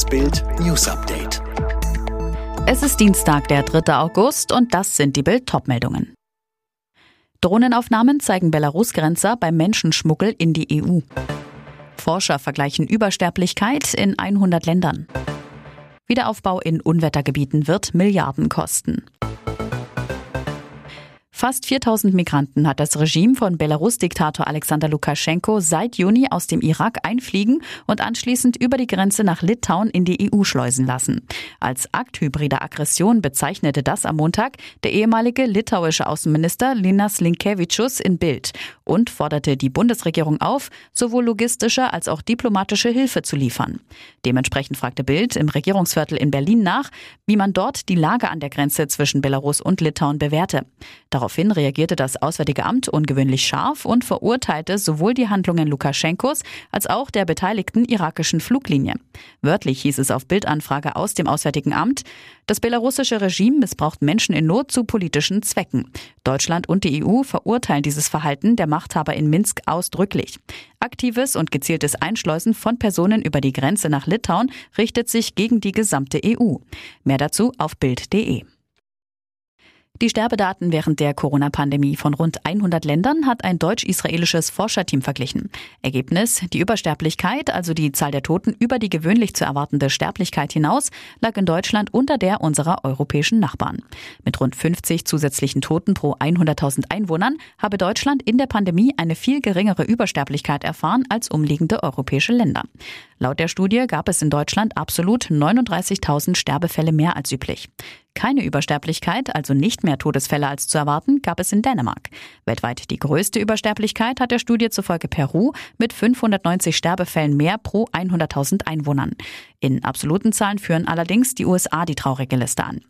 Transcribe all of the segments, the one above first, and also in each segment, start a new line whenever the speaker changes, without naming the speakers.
Das Bild News Update.
Es ist Dienstag, der 3. August und das sind die Bild Topmeldungen. Drohnenaufnahmen zeigen Belarus-Grenzer beim Menschenschmuggel in die EU. Forscher vergleichen Übersterblichkeit in 100 Ländern. Wiederaufbau in Unwettergebieten wird Milliarden kosten. Fast 4000 Migranten hat das Regime von Belarus-Diktator Alexander Lukaschenko seit Juni aus dem Irak einfliegen und anschließend über die Grenze nach Litauen in die EU schleusen lassen. Als Akt hybrider Aggression bezeichnete das am Montag der ehemalige litauische Außenminister Linas Linkevičius in Bild und forderte die Bundesregierung auf, sowohl logistische als auch diplomatische Hilfe zu liefern. Dementsprechend fragte Bild im Regierungsviertel in Berlin nach, wie man dort die Lage an der Grenze zwischen Belarus und Litauen bewährte. Darauf Daraufhin reagierte das Auswärtige Amt ungewöhnlich scharf und verurteilte sowohl die Handlungen Lukaschenkos als auch der beteiligten irakischen Fluglinie. Wörtlich hieß es auf Bildanfrage aus dem Auswärtigen Amt, das belarussische Regime missbraucht Menschen in Not zu politischen Zwecken. Deutschland und die EU verurteilen dieses Verhalten der Machthaber in Minsk ausdrücklich. Aktives und gezieltes Einschleusen von Personen über die Grenze nach Litauen richtet sich gegen die gesamte EU. Mehr dazu auf Bild.de. Die Sterbedaten während der Corona-Pandemie von rund 100 Ländern hat ein deutsch-israelisches Forscherteam verglichen. Ergebnis, die Übersterblichkeit, also die Zahl der Toten über die gewöhnlich zu erwartende Sterblichkeit hinaus, lag in Deutschland unter der unserer europäischen Nachbarn. Mit rund 50 zusätzlichen Toten pro 100.000 Einwohnern habe Deutschland in der Pandemie eine viel geringere Übersterblichkeit erfahren als umliegende europäische Länder. Laut der Studie gab es in Deutschland absolut 39.000 Sterbefälle mehr als üblich. Keine Übersterblichkeit, also nicht mehr Todesfälle als zu erwarten, gab es in Dänemark. Weltweit die größte Übersterblichkeit hat der Studie zufolge Peru mit 590 Sterbefällen mehr pro 100.000 Einwohnern. In absoluten Zahlen führen allerdings die USA die traurige Liste an.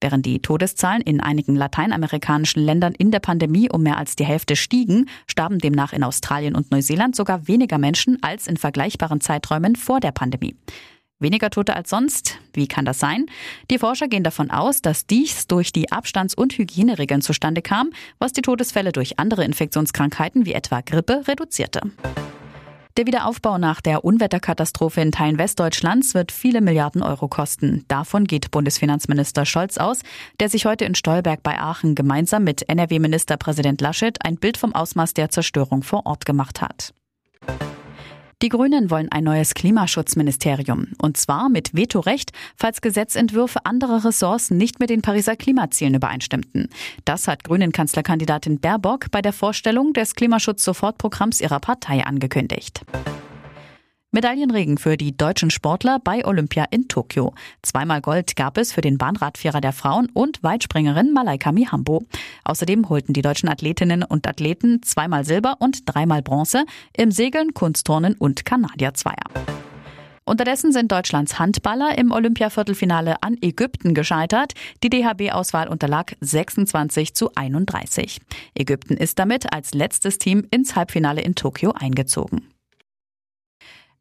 Während die Todeszahlen in einigen lateinamerikanischen Ländern in der Pandemie um mehr als die Hälfte stiegen, starben demnach in Australien und Neuseeland sogar weniger Menschen als in vergleichbaren Zeiträumen vor der Pandemie. Weniger Tote als sonst? Wie kann das sein? Die Forscher gehen davon aus, dass dies durch die Abstands- und Hygieneregeln zustande kam, was die Todesfälle durch andere Infektionskrankheiten wie etwa Grippe reduzierte. Der Wiederaufbau nach der Unwetterkatastrophe in Teilen Westdeutschlands wird viele Milliarden Euro kosten. Davon geht Bundesfinanzminister Scholz aus, der sich heute in Stolberg bei Aachen gemeinsam mit NRW-Ministerpräsident Laschet ein Bild vom Ausmaß der Zerstörung vor Ort gemacht hat. Die Grünen wollen ein neues Klimaschutzministerium. Und zwar mit Vetorecht, falls Gesetzentwürfe anderer Ressorts nicht mit den Pariser Klimazielen übereinstimmten. Das hat Grünen-Kanzlerkandidatin Baerbock bei der Vorstellung des Klimaschutz-Sofortprogramms ihrer Partei angekündigt. Medaillenregen für die deutschen Sportler bei Olympia in Tokio. Zweimal Gold gab es für den Bahnradvierer der Frauen und Weitspringerin Malaika Mihambo. Außerdem holten die deutschen Athletinnen und Athleten zweimal Silber und dreimal Bronze im Segeln, Kunstturnen und Kanadierzweier. Unterdessen sind Deutschlands Handballer im Olympiaviertelfinale an Ägypten gescheitert. Die DHB-Auswahl unterlag 26 zu 31. Ägypten ist damit als letztes Team ins Halbfinale in Tokio eingezogen.